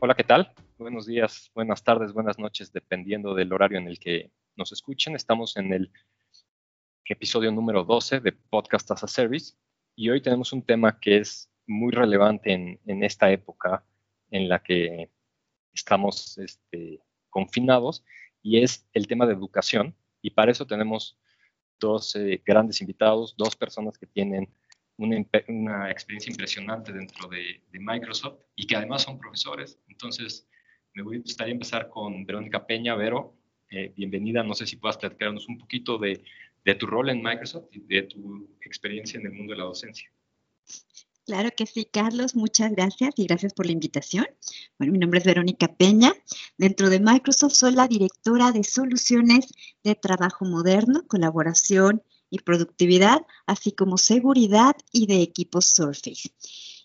Hola, ¿qué tal? Buenos días, buenas tardes, buenas noches, dependiendo del horario en el que nos escuchen. Estamos en el episodio número 12 de Podcast as a Service y hoy tenemos un tema que es muy relevante en, esta época en la que estamos este, confinados y es el tema de educación. Y para eso tenemos dos eh, grandes invitados, dos personas que tienen una, experiencia impresionante dentro de, Microsoft y que además son profesores. Entonces, me gustaría empezar con Verónica Peña. Vero, eh, bienvenida. No sé si puedas platicarnos un poquito de, de tu rol en Microsoft y de tu experiencia en el mundo de la docencia. Claro que sí, Carlos, muchas gracias y gracias por la invitación. Bueno, mi nombre es Verónica Peña. Dentro de Microsoft soy la directora de soluciones de trabajo moderno, colaboración y productividad, así como seguridad y de equipos Surface.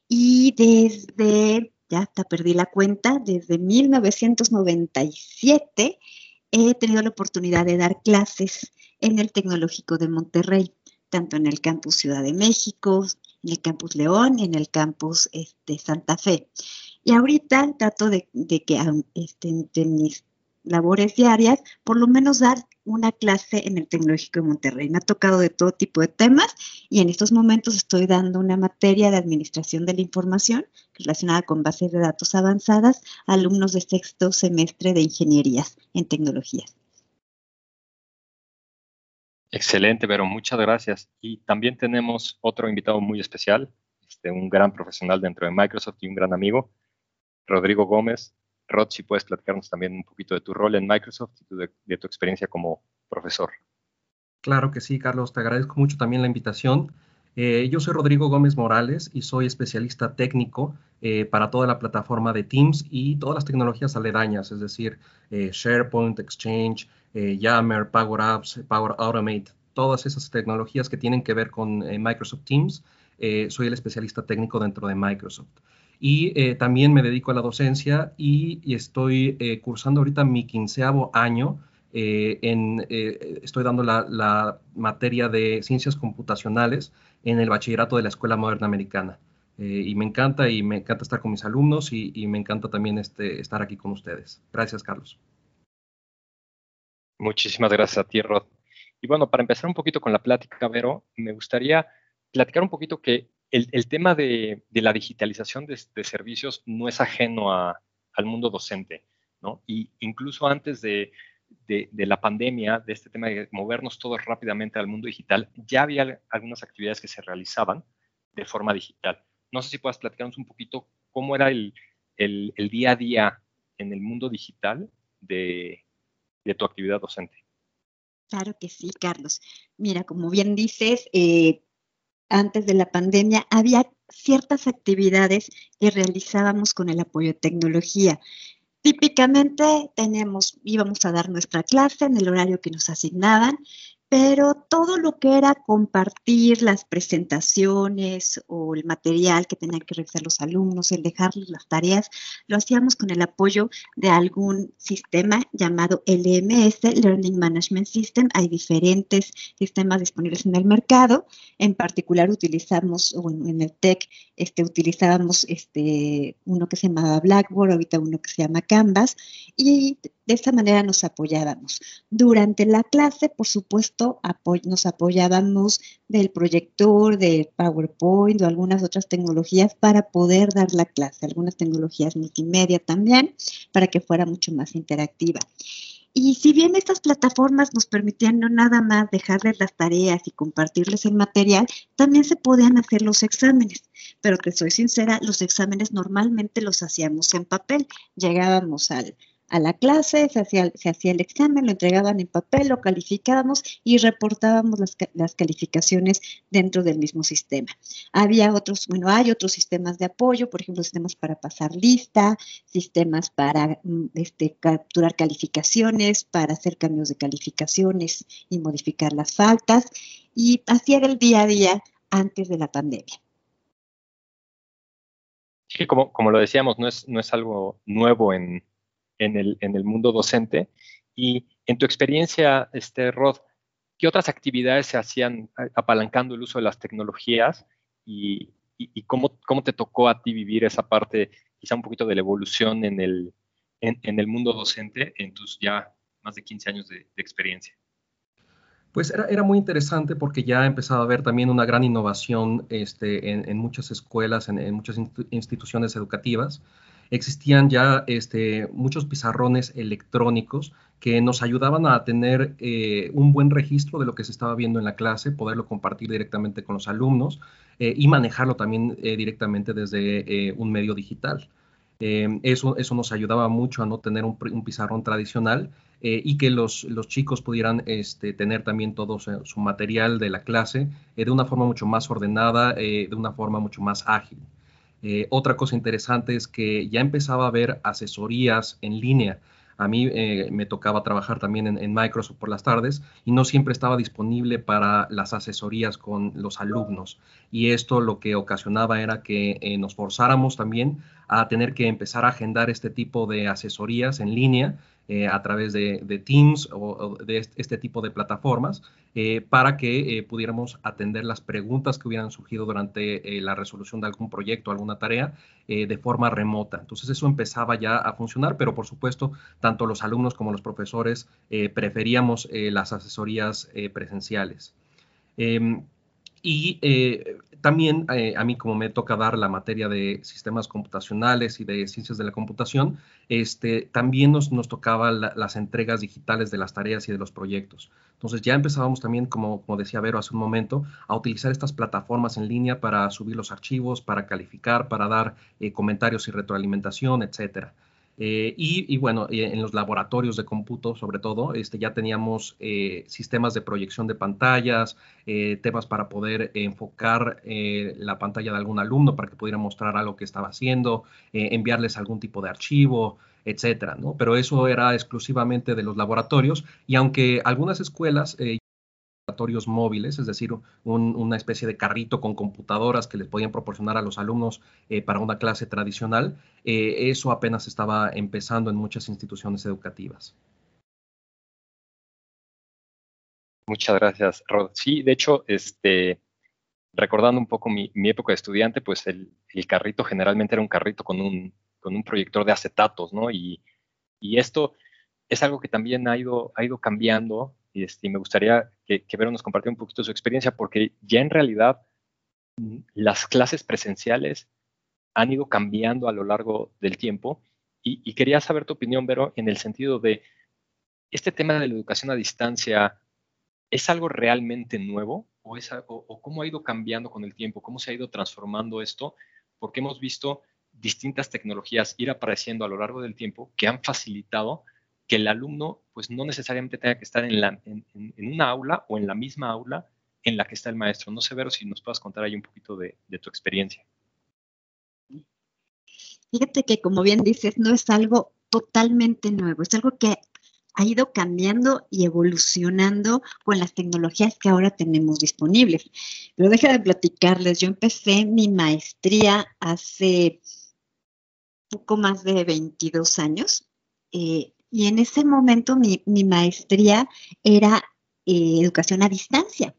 Y desde, ya hasta perdí la cuenta, desde 1997 he tenido la oportunidad de dar clases en el Tecnológico de Monterrey, tanto en el campus Ciudad de México, en el campus León y en el campus este, Santa Fe. Y ahorita trato de, que este, de mis labores diarias, por lo menos dar una clase en el Tecnológico de Monterrey. Me ha tocado de todo tipo de temas y en estos momentos estoy dando una materia de administración de la información relacionada con bases de datos avanzadas a alumnos de sexto semestre de ingenierías en tecnologías. Excelente, Vero, muchas gracias. Y también tenemos otro invitado muy especial, este, un gran profesional dentro de Microsoft y un gran amigo, Rodrigo Gómez, Rod, si puedes platicarnos también un poquito de tu rol en Microsoft y de, tu experiencia como profesor. Claro que sí, Carlos, te agradezco mucho también la invitación. Eh, yo soy Rodrigo Gómez Morales y soy especialista técnico eh, para toda la plataforma de Teams y todas las tecnologías aledañas, es decir, eh, SharePoint, Exchange, Yammer, Power Apps, Power Automate, todas esas tecnologías que tienen que ver con Microsoft Teams. soy el especialista técnico dentro de Microsoft y eh, también me dedico a la docencia y, estoy eh, cursando ahorita mi quinceavo año. Eh, en, estoy dando la, materia de ciencias computacionales en el bachillerato de la Escuela Moderna Americana. y me encanta y me encanta estar con mis alumnos y, me encanta también este, estar aquí con ustedes. Gracias, Carlos. Muchísimas gracias a ti, Rod. Y bueno, para empezar un poquito con la plática, Vero, me gustaría platicar un poquito que el, tema de, la digitalización de, servicios no es ajeno al mundo docente, ¿no? Y incluso antes de, la pandemia, de este tema de movernos todos rápidamente al mundo digital, ya había algunas actividades que se realizaban de forma digital. No sé si puedas platicarnos un poquito cómo era el, día a día en el mundo digital de, tu actividad docente. Claro que sí, Carlos. Mira, como bien dices, eh, antes de la pandemia, había ciertas actividades que realizábamos con el apoyo de tecnología. Típicamente teníamos, íbamos a dar nuestra clase en el horario que nos asignaban pero todo lo que era compartir las presentaciones o el material que tenían que revisar los alumnos, el dejarles las tareas, lo hacíamos con el apoyo de algún sistema llamado LMS, Learning Management System. Hay diferentes sistemas disponibles en el mercado. En particular utilizamos, o en, el TEC, este, utilizábamos este, uno que se llamaba Blackboard, ahorita uno que se llama Canvas, y de esta manera nos apoyábamos. Durante la clase, por supuesto, nos apoyábamos del proyector, del PowerPoint o algunas otras tecnologías para poder dar la clase, algunas tecnologías multimedia también, para que fuera mucho más interactiva. Y si bien estas plataformas nos permitían no nada más dejarles las tareas y compartirles el material, también se podían hacer los exámenes. Pero que soy sincera, los exámenes normalmente los hacíamos en papel. Llegábamos al, a la clase, se hacía, se hacía el examen, lo entregaban en papel, lo calificábamos y reportábamos las, las, calificaciones dentro del mismo sistema. Había otros, bueno, hay otros sistemas de apoyo, por ejemplo, sistemas para pasar lista, sistemas para mm, este, capturar calificaciones, para hacer cambios de calificaciones y modificar las faltas, y así era el día a día antes de la pandemia. Sí, como, como lo decíamos, no es, no es algo nuevo en, en el, mundo docente. Y en tu experiencia, este, Rod, ¿qué otras actividades se hacían apalancando el uso de las tecnologías y, cómo, cómo, te tocó a ti vivir esa parte quizá un poquito de la evolución en el, en, el mundo docente en tus ya más de 15 años de, experiencia. Pues era, era, muy interesante porque ya empezaba a haber también una gran innovación este, en, muchas escuelas, en muchas instituciones educativas existían ya este, muchos pizarrones electrónicos que nos ayudaban a tener eh, un buen registro de lo que se estaba viendo en la clase, poderlo compartir directamente con los alumnos eh, y manejarlo también eh, directamente desde un medio digital. eso, nos ayudaba mucho a no tener un, pizarrón tradicional y que los, chicos pudieran este, tener también todo su material de la clase de una forma mucho más ordenada, de una forma mucho más ágil. Eh, otra cosa interesante es que ya empezaba a haber asesorías en línea. A mí eh, me tocaba trabajar también en, Microsoft por las tardes y no siempre estaba disponible para las asesorías con los alumnos. Y esto lo que ocasionaba era que eh, nos forzáramos también a tener que empezar a agendar este tipo de asesorías en línea eh, a través de, Teams o, de este tipo de plataformas eh, para que eh, pudiéramos atender las preguntas que hubieran surgido durante la resolución de algún proyecto, alguna tarea, de forma remota. Entonces eso empezaba ya a funcionar, pero por supuesto, tanto los alumnos como los profesores preferíamos las asesorías presenciales. Em, y también eh, a mí, como me toca dar la materia de sistemas computacionales y de ciencias de la computación, este, también nos, nos tocaba las entregas digitales de las tareas y de los proyectos. Entonces ya empezábamos también, como, como decía Vero hace un momento, a utilizar estas plataformas en línea para subir los archivos, para calificar, para dar eh, comentarios y retroalimentación, etcétera. Eh, y, bueno, eh, en los laboratorios de cómputo, sobre todo, este, ya teníamos eh, sistemas de proyección de pantallas, temas para poder enfocar la pantalla de algún alumno para que pudiera mostrar algo que estaba haciendo, enviarles algún tipo de archivo, etcétera, ¿no? Pero eso era exclusivamente de los laboratorios y aunque algunas escuelas móviles, es decir, una especie de carrito con computadoras que les podían proporcionar a los alumnos eh, para una clase tradicional. Eh, eso apenas estaba empezando en muchas instituciones educativas. Muchas gracias, Rod. Sí, de hecho, este, recordando un poco mi, época de estudiante, pues el, carrito generalmente era un carrito con un, con un proyector de acetatos, ¿no? Y, y, esto es algo que también ha ido, ha ido cambiando y, este, me gustaría que, que Vero nos compartiera un poquito su experiencia, porque ya en realidad mm, las clases presenciales han ido cambiando a lo largo del tiempo y, quería saber tu opinión, Vero, en el sentido de este tema de la educación a distancia, ¿es algo realmente nuevo o, es, o, cómo ha ido cambiando con el tiempo? ¿Cómo se ha ido transformando esto? Porque hemos visto distintas tecnologías ir apareciendo a lo largo del tiempo que han facilitado que el alumno pues no necesariamente tenga que estar en, la, una aula o en la misma aula en la que está el maestro. No sé, Vero, si nos puedas contar ahí un poquito de, tu experiencia. Fíjate que, como bien dices, no es algo totalmente nuevo, es algo que ha ido cambiando y evolucionando con las tecnologías que ahora tenemos disponibles. Pero deja de platicarles, yo empecé mi maestría hace poco más de 22 años. Eh, y en ese momento mi, maestría era eh, educación a distancia.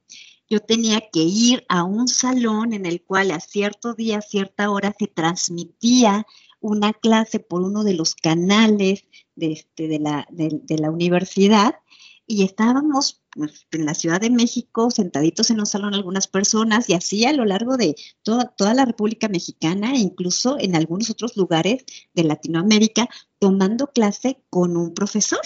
Yo tenía que ir a un salón en el cual a cierto día, a cierta hora se transmitía una clase por uno de los canales de, este, la, de la universidad y estábamos en la Ciudad de México, sentaditos en un salón algunas personas y así a lo largo de toda, la República Mexicana e incluso en algunos otros lugares de Latinoamérica, tomando clase con un profesor.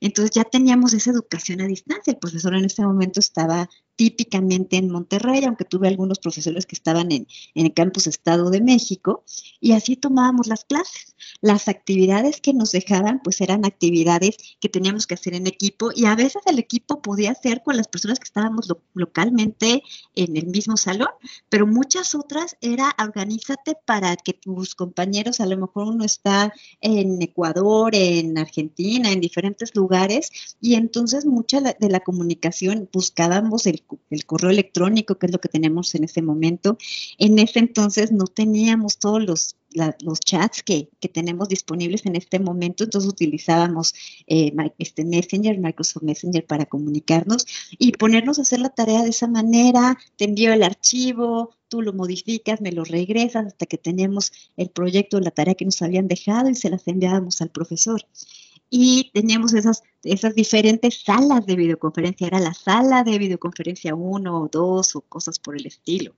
Entonces ya teníamos esa educación a distancia. El profesor en ese momento estaba típicamente en Monterrey, aunque tuve algunos profesores que estaban en, en, el campus Estado de México, y así tomábamos las clases. Las actividades que nos dejaban, pues eran actividades que teníamos que hacer en equipo, y a veces el equipo podía ser con las personas que estábamos localmente en el mismo salón, pero muchas otras era organízate para que tus compañeros, a lo mejor uno está en Ecuador, en Argentina, en diferentes lugares, y entonces mucha de la comunicación buscábamos el el correo electrónico, que es lo que tenemos en ese momento. En ese entonces no teníamos todos los los chats que, tenemos disponibles en este momento, entonces utilizábamos eh, este Messenger, Microsoft Messenger para comunicarnos y ponernos a hacer la tarea de esa manera, te envío el archivo, tú lo modificas, me lo regresas hasta que teníamos el proyecto, la tarea que nos habían dejado y se las enviábamos al profesor. Y teníamos esas, esas diferentes salas de videoconferencia, era la sala de videoconferencia 1 o 2 o cosas por el estilo.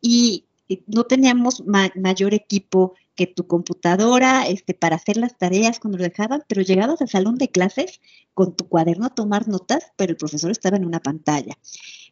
Y no teníamos mayor equipo que tu computadora este, para hacer las tareas cuando lo dejaban, pero llegabas al salón de clases con tu cuaderno a tomar notas, pero el profesor estaba en una pantalla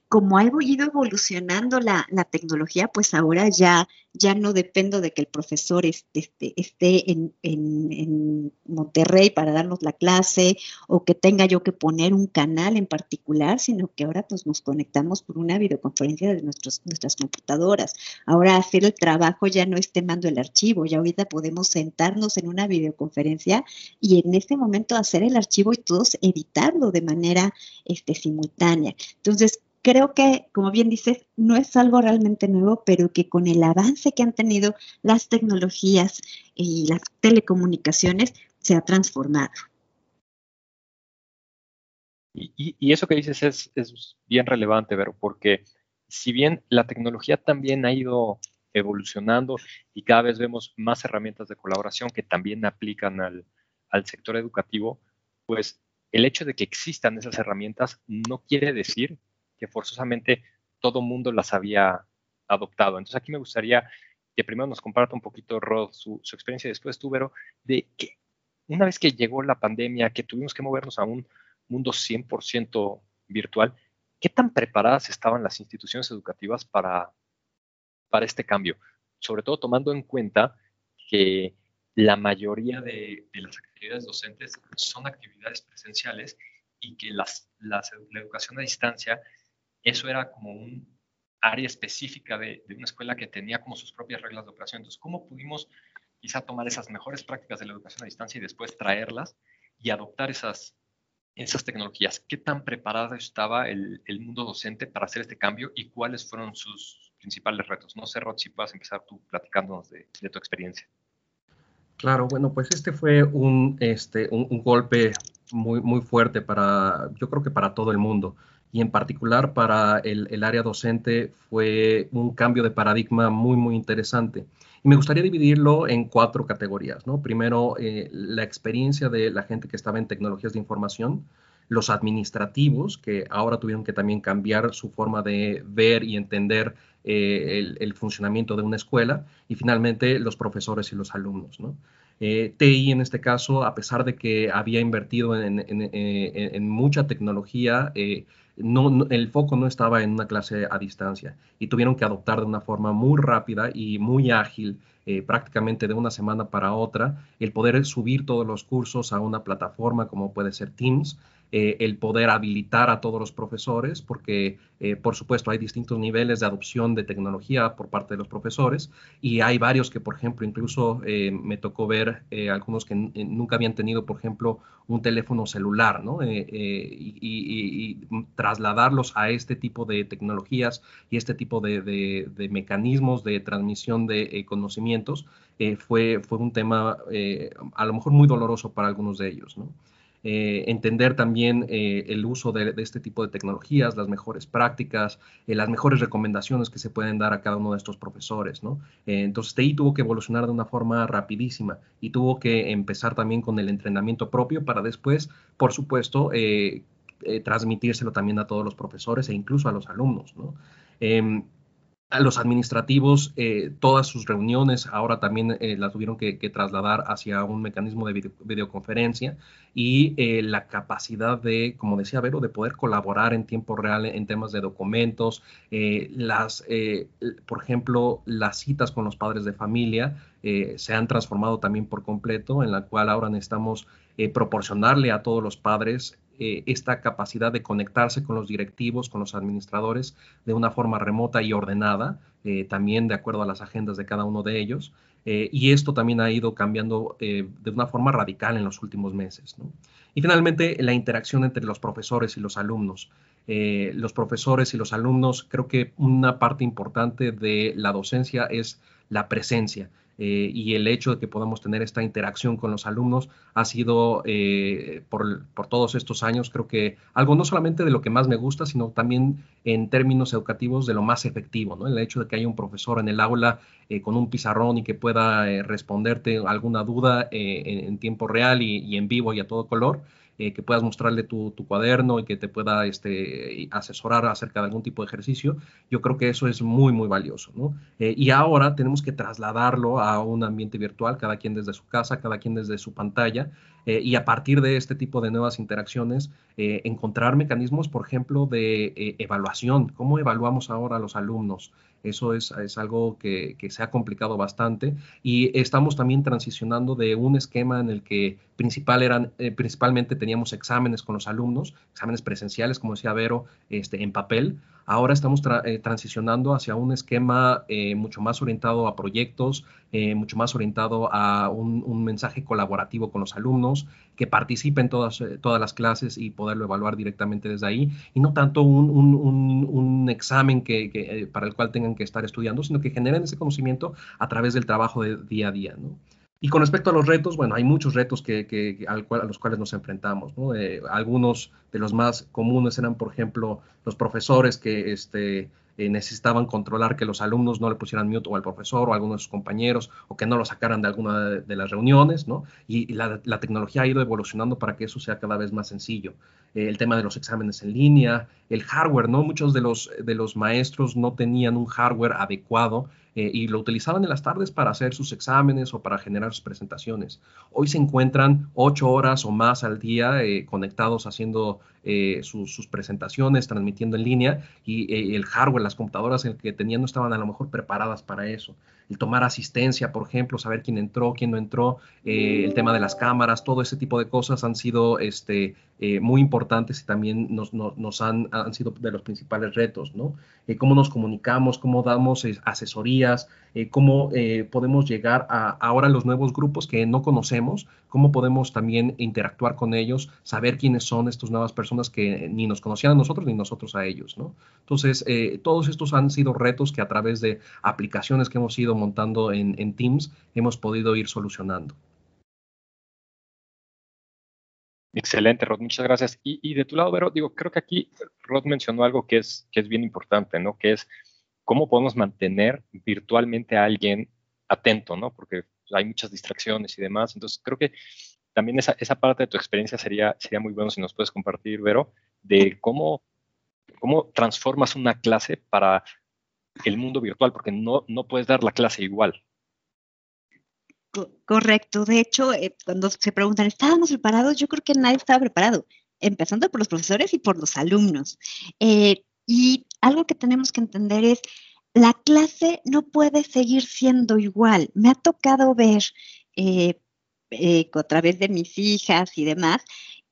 como ha ido evolucionando la, tecnología, pues ahora ya, ya no dependo de que el profesor esté, esté en, Monterrey para darnos la clase o que tenga yo que poner un canal en particular, sino que ahora pues, nos conectamos por una videoconferencia de nuestros, nuestras computadoras. Ahora hacer el trabajo ya no es temando el archivo, ya ahorita podemos sentarnos en una videoconferencia y en este momento hacer el archivo y todos editarlo de manera este, simultánea. Entonces, creo que, como bien dices, no es algo realmente nuevo, pero que con el avance que han tenido las tecnologías y las telecomunicaciones, se ha transformado. Y, eso que dices es, bien relevante, Vero, porque si bien la tecnología también ha ido evolucionando y cada vez vemos más herramientas de colaboración que también aplican al sector educativo, pues el hecho de que existan esas herramientas no quiere decir que forzosamente todo mundo las había adoptado. Entonces aquí me gustaría que primero nos comparta un poquito, Rod, su, experiencia después tú, Vero, de que una vez que llegó la pandemia, que tuvimos que movernos a un mundo 100% virtual, ¿qué tan preparadas estaban las instituciones educativas para, para este cambio? Sobre todo tomando en cuenta que la mayoría de, las actividades docentes son actividades presenciales y que las, la educación a distancia eso era como un área específica de, una escuela que tenía como sus propias reglas de operación. Entonces, ¿cómo pudimos quizá tomar esas mejores prácticas de la educación a distancia y después traerlas y adoptar esas, esas tecnologías? ¿Qué tan preparado estaba el, mundo docente para hacer este cambio y cuáles fueron sus principales retos? No sé, Rod, si puedas empezar tú platicándonos de, tu experiencia. Claro, bueno, pues este fue un, este, un, golpe muy, muy fuerte para, yo creo que para todo el mundo y en particular para el, área docente fue un cambio de paradigma muy, muy interesante. Y me gustaría dividirlo en cuatro categorías. ¿no? Primero, eh, la experiencia de la gente que estaba en tecnologías de información, los administrativos, que ahora tuvieron que también cambiar su forma de ver y entender eh, el, funcionamiento de una escuela, y finalmente los profesores y los alumnos. ¿no? Eh, TI en este caso, a pesar de que había invertido en, en mucha tecnología, no, el foco no estaba en una clase a distancia. Y tuvieron que adoptar de una forma muy rápida y muy ágil, eh, prácticamente de una semana para otra, el poder subir todos los cursos a una plataforma como puede ser Teams eh, el poder habilitar a todos los profesores, porque eh, por supuesto hay distintos niveles de adopción de tecnología por parte de los profesores y hay varios que, por ejemplo, incluso eh, me tocó ver algunos que nunca habían tenido, por ejemplo, un teléfono celular, ¿no? Y, trasladarlos a este tipo de tecnologías y este tipo de, de mecanismos de transmisión de conocimientos fue, fue un tema a lo mejor muy doloroso para algunos de ellos, ¿no? Eh, entender también eh, el uso de, este tipo de tecnologías, las mejores prácticas, eh, las mejores recomendaciones que se pueden dar a cada uno de estos profesores, ¿no? entonces TI tuvo que evolucionar de una forma rapidísima y tuvo que empezar también con el entrenamiento propio para después, por supuesto, transmitírselo también a todos los profesores e incluso a los alumnos, ¿no? A los administrativos, eh, todas sus reuniones ahora también eh, las tuvieron que, trasladar hacia un mecanismo de videoconferencia y eh, la capacidad de, como decía Vero, de poder colaborar en tiempo real en temas de documentos, las, por ejemplo, las citas con los padres de familia se han transformado también por completo, en la cual ahora necesitamos proporcionarle a todos los padres eh, esta capacidad de conectarse con los directivos, con los administradores de una forma remota y ordenada, eh, también de acuerdo a las agendas de cada uno de ellos. Eh, y esto también ha ido cambiando de una forma radical en los últimos meses. Y finalmente, la interacción entre los profesores y los alumnos. los profesores y los alumnos, creo que una parte importante de la docencia es la presencia. Eh, y el hecho de que podamos tener esta interacción con los alumnos ha sido eh, por, todos estos años, creo que algo no solamente de lo que más me gusta, sino también en términos educativos de lo más efectivo, ¿no? El hecho de que haya un profesor en el aula eh, con un pizarrón y que pueda responderte alguna duda en, tiempo real y en vivo y a todo color. Eh, que puedas mostrarle tu, cuaderno y que te pueda este, asesorar acerca de algún tipo de ejercicio, yo creo que eso es muy, muy valioso. Eh, y ahora tenemos que trasladarlo a un ambiente virtual, cada quien desde su casa, cada quien desde su pantalla, eh, y a partir de este tipo de nuevas interacciones, encontrar mecanismos, por ejemplo, de evaluación. ¿Cómo evaluamos ahora a los alumnos? Eso es, algo que, se ha complicado bastante. Y estamos también transicionando de un esquema en el que principal eran, eh, principalmente teníamos exámenes con los alumnos, exámenes presenciales, como decía Vero, este, en papel, Ahora estamos eh, transicionando hacia un esquema eh, mucho más orientado a proyectos, eh, mucho más orientado a un, mensaje colaborativo con los alumnos, que participen todas, todas las clases y poderlo evaluar directamente desde ahí, y no tanto un, examen que, para el cual tengan que estar estudiando, sino que generen ese conocimiento a través del trabajo de día a día. ¿no? Y con respecto a los retos, bueno, hay muchos retos que, a los cuales nos enfrentamos. Eh, algunos de los más comunes eran, por ejemplo, los profesores que este, eh, necesitaban controlar que los alumnos no le pusieran mute o al profesor o a algunos de sus compañeros o que no lo sacaran de alguna de, las reuniones, ¿no? Y, la, tecnología ha ido evolucionando para que eso sea cada vez más sencillo. Eh, el tema de los exámenes en línea, el hardware, ¿no? Muchos de los, de los maestros no tenían un hardware adecuado eh, y lo utilizaban en las tardes para hacer sus exámenes o para generar sus presentaciones. Hoy se encuentran ocho horas o más al día eh, conectados haciendo eh, sus, presentaciones, transmitiendo en línea y el hardware, las computadoras que tenían no estaban a lo mejor preparadas para eso el tomar asistencia, por ejemplo, saber quién entró, quién no entró, eh, el tema de las cámaras, todo ese tipo de cosas han sido este, eh, muy importantes y también nos, han, sido de los principales retos, ¿no? Eh, cómo nos comunicamos, cómo damos asesorías, cómo podemos llegar a ahora los nuevos grupos que no conocemos, cómo podemos también interactuar con ellos, saber quiénes son estas nuevas personas que ni nos conocían a nosotros ni nosotros a ellos. Entonces, todos estos han sido retos que a través de aplicaciones que hemos ido montando en, Teams, hemos podido ir solucionando. Excelente, Rod, muchas gracias. Y, de tu lado, Vero, digo, creo que aquí Rod mencionó algo que es, que es bien importante, ¿no? Que es cómo podemos mantener virtualmente a alguien atento, ¿no? Porque hay muchas distracciones y demás. Entonces, creo que también esa, esa parte de tu experiencia sería, sería muy bueno si nos puedes compartir, Vero, de cómo, cómo transformas una clase para el mundo virtual, porque no, no puedes dar la clase igual. Correcto. De hecho, eh, cuando se preguntan, ¿estábamos preparados? Yo creo que nadie estaba preparado, empezando por los profesores y por los alumnos. Eh, y algo que tenemos que entender es, la clase no puede seguir siendo igual. Me ha tocado ver eh, a través de mis hijas y demás,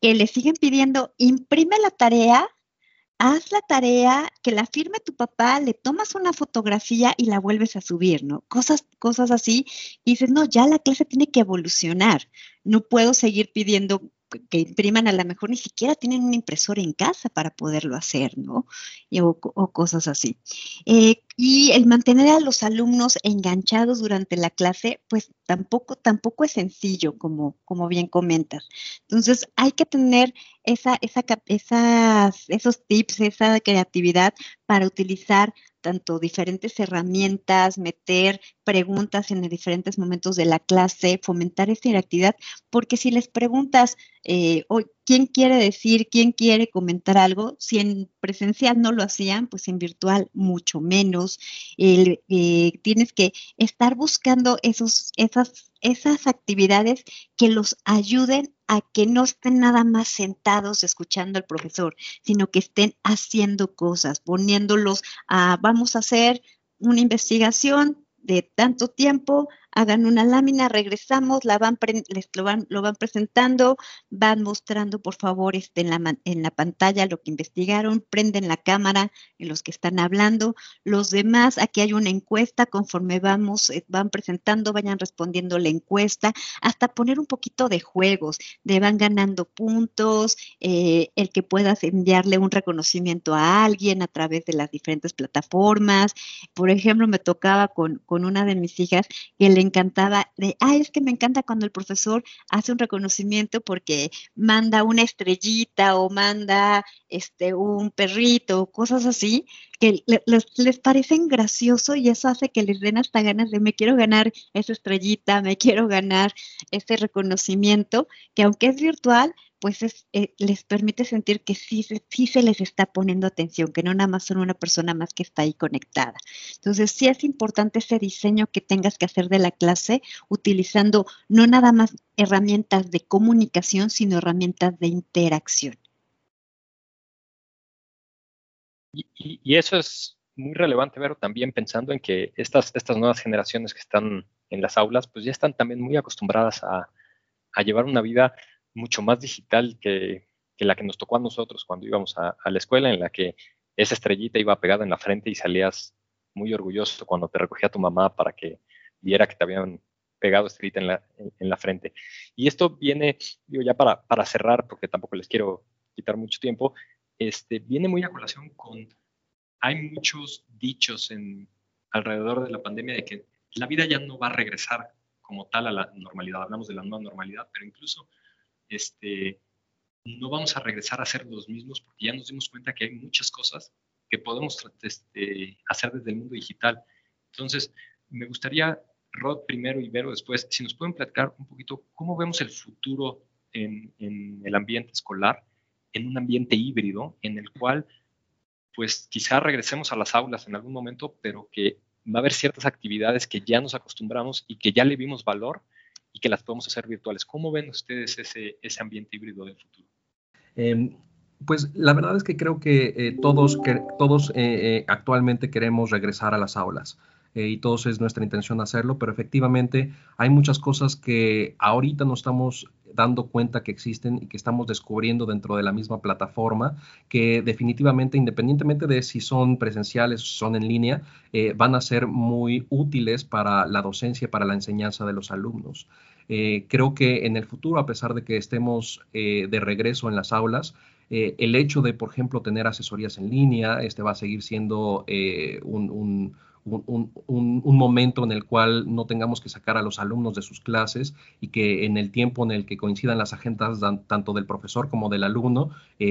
que le siguen pidiendo, imprime la tarea haz la tarea, que la firme tu papá, le tomas una fotografía y la vuelves a subir, ¿no? Cosas, cosas así. Y dices, no, ya la clase tiene que evolucionar. No puedo seguir pidiendo que impriman, a lo mejor ni siquiera tienen una impresora en casa para poderlo hacer, ¿no? o, cosas así. Eh, y el mantener a los alumnos enganchados durante la clase, pues tampoco, tampoco es sencillo, como, como bien comentas. Entonces, hay que tener esa, esa, esos tips, esa creatividad para utilizar tanto diferentes herramientas, meter preguntas en diferentes momentos de la clase, fomentar esa interactividad, porque si les preguntas, eh, ¿quién quiere decir, quién quiere comentar algo? Si en presencial no lo hacían, pues en virtual mucho menos. Eh, tienes que estar buscando esos, esas, esas actividades que los ayuden a que no estén nada más sentados escuchando al profesor, sino que estén haciendo cosas, poniéndolos a, vamos a hacer una investigación de tanto tiempo, hagan una lámina, regresamos, la van les lo van, lo van presentando, van mostrando por favor este, en, la, en la pantalla lo que investigaron, prenden la cámara en los que están hablando, los demás, aquí hay una encuesta, conforme vamos, eh, van presentando, vayan respondiendo la encuesta, hasta poner un poquito de juegos, de van ganando puntos, eh, el que puedas enviarle un reconocimiento a alguien a través de las diferentes plataformas. Por ejemplo, me tocaba con, con una de mis hijas que le encantaba de, ay, es que me encanta cuando el profesor hace un reconocimiento porque manda una estrellita o manda este un perrito, cosas así, que les, les parecen gracioso y eso hace que les den hasta ganas de me quiero ganar esa estrellita, me quiero ganar ese reconocimiento, que aunque es virtual, pues eh, les permite sentir que sí, sí se les está poniendo atención, que no nada más son una persona más que está ahí conectada. Entonces, sí es importante ese diseño que tengas que hacer de la clase utilizando no nada más herramientas de comunicación, sino herramientas de interacción. Y, eso es muy relevante, pero también pensando en que estas, estas nuevas generaciones que están en las aulas, pues ya están también muy acostumbradas a, a llevar una vida mucho más digital que, la que nos tocó a nosotros cuando íbamos a, la escuela, en la que esa estrellita iba pegada en la frente y salías muy orgulloso cuando te recogía tu mamá para que viera que te habían pegado estrellita en la, en, la frente. Y esto viene, digo, ya para, para, cerrar, porque tampoco les quiero quitar mucho tiempo, este, viene muy a colación con, hay muchos dichos en, alrededor de la pandemia de que la vida ya no va a regresar como tal a la normalidad. Hablamos de la nueva normalidad, pero incluso este, no vamos a regresar a ser los mismos porque ya nos dimos cuenta que hay muchas cosas que podemos este, hacer desde el mundo digital. Entonces, me gustaría, Rod primero y Vero después, si nos pueden platicar un poquito cómo vemos el futuro en, el ambiente escolar, en un ambiente híbrido en el cual, pues quizá regresemos a las aulas en algún momento, pero que va a haber ciertas actividades que ya nos acostumbramos y que ya le vimos valor y que las podemos hacer virtuales. ¿Cómo ven ustedes ese, ese ambiente híbrido del futuro? Em, pues la verdad es que creo que eh, todos, que, todos eh, eh, actualmente queremos regresar a las aulas. y todos es nuestra intención hacerlo, pero efectivamente hay muchas cosas que ahorita no estamos dando cuenta que existen y que estamos descubriendo dentro de la misma plataforma, que definitivamente, independientemente de si son presenciales o son en línea, van a ser muy útiles para la docencia, para la enseñanza de los alumnos. Eh, creo que en el futuro, a pesar de que estemos eh, de regreso en las aulas, eh, el hecho de, por ejemplo, tener asesorías en línea, este va a seguir siendo un, momento en el cual no tengamos que sacar a los alumnos de sus clases y que en el tiempo en el que coincidan las agendas tanto del profesor como del alumno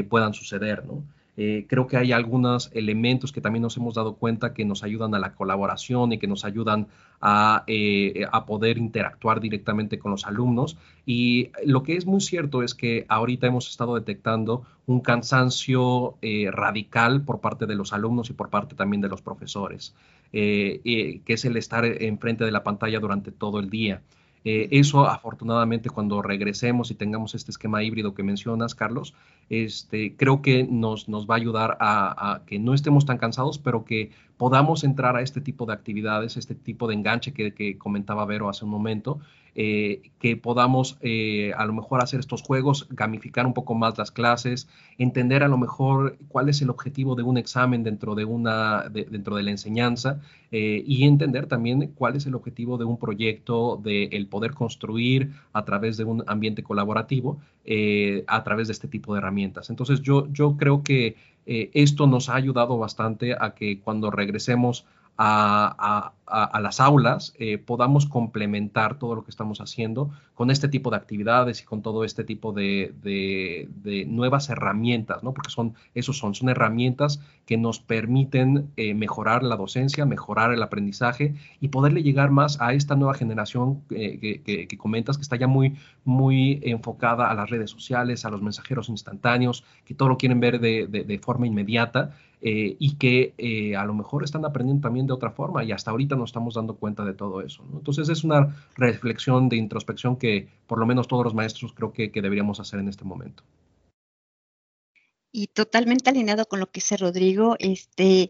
puedan suceder, ¿no? Eh, creo que hay algunos elementos que también nos hemos dado cuenta que nos ayudan a la colaboración y que nos ayudan a, eh, a, poder interactuar directamente con los alumnos. Y lo que es muy cierto es que ahorita hemos estado detectando un cansancio eh, radical por parte de los alumnos y por parte también de los profesores, que es el estar enfrente de la pantalla durante todo el día. Eh, eso, afortunadamente, cuando regresemos y tengamos este esquema híbrido que mencionas, Carlos, este, creo que nos, nos va a ayudar a, que no estemos tan cansados, pero que podamos entrar a este tipo de actividades, este tipo de enganche que, que comentaba Vero hace un momento, eh, que podamos eh, a lo mejor hacer estos juegos, gamificar un poco más las clases, entender a lo mejor cuál es el objetivo de un examen dentro de, una, dentro de la enseñanza eh, y entender también cuál es el objetivo de un proyecto, de el poder construir a través de un ambiente colaborativo, a través de este tipo de herramientas. Entonces yo, yo creo que esto nos ha ayudado bastante a que cuando regresemos a, las aulas, eh, podamos complementar todo lo que estamos haciendo con este tipo de actividades y con todo este tipo de, nuevas herramientas, ¿no? Porque son, esos son, son herramientas que nos permiten eh, mejorar la docencia, mejorar el aprendizaje y poderle llegar más a esta nueva generación eh, que, comentas, que está ya muy, muy enfocada a las redes sociales, a los mensajeros instantáneos, que todo lo quieren ver de forma inmediata. Eh, y que eh, a lo mejor están aprendiendo también de otra forma y hasta ahorita nos estamos dando cuenta de todo eso. Entonces es una reflexión de introspección que por lo menos todos los maestros creo que, deberíamos hacer en este momento. Y totalmente alineado con lo que dice Rodrigo, este,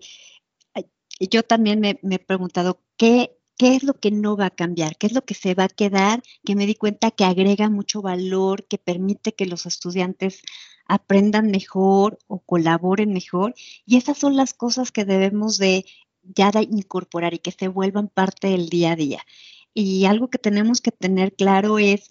yo también me he preguntado qué ¿Qué es lo que no va a cambiar? ¿Qué es lo que se va a quedar? Que me di cuenta que agrega mucho valor, que permite que los estudiantes aprendan mejor o colaboren mejor. Y esas son las cosas que debemos de ya de incorporar y que se vuelvan parte del día a día. Y algo que tenemos que tener claro es,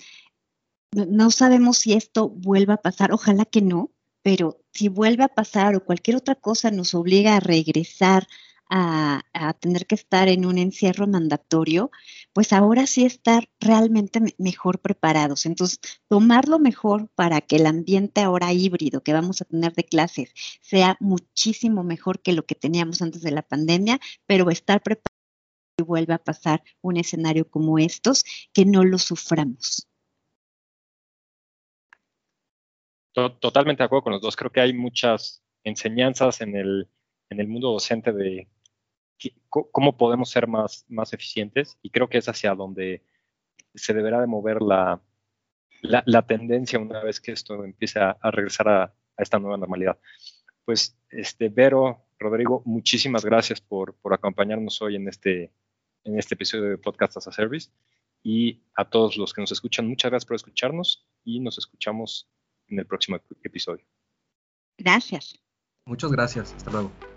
no sabemos si esto vuelva a pasar, ojalá que no, pero si vuelve a pasar o cualquier otra cosa nos obliga a regresar a, tener que estar en un encierro mandatorio, pues ahora sí estar realmente mejor preparados. Entonces, tomarlo mejor para que el ambiente ahora híbrido que vamos a tener de clases sea muchísimo mejor que lo que teníamos antes de la pandemia, pero estar preparados y vuelva a pasar un escenario como estos, que no lo suframos. Totalmente de acuerdo con los dos. Creo que hay muchas enseñanzas en el, en el mundo docente de cómo podemos ser más, más eficientes y creo que es hacia donde se deberá de mover la, la, tendencia una vez que esto empiece a, regresar a, esta nueva normalidad. Pues, este, Vero, Rodrigo, muchísimas gracias por, por acompañarnos hoy en este, en este episodio de Podcast as a Service. Y a todos los que nos escuchan, muchas gracias por escucharnos y nos escuchamos en el próximo episodio. Gracias. Muchas gracias. Hasta luego.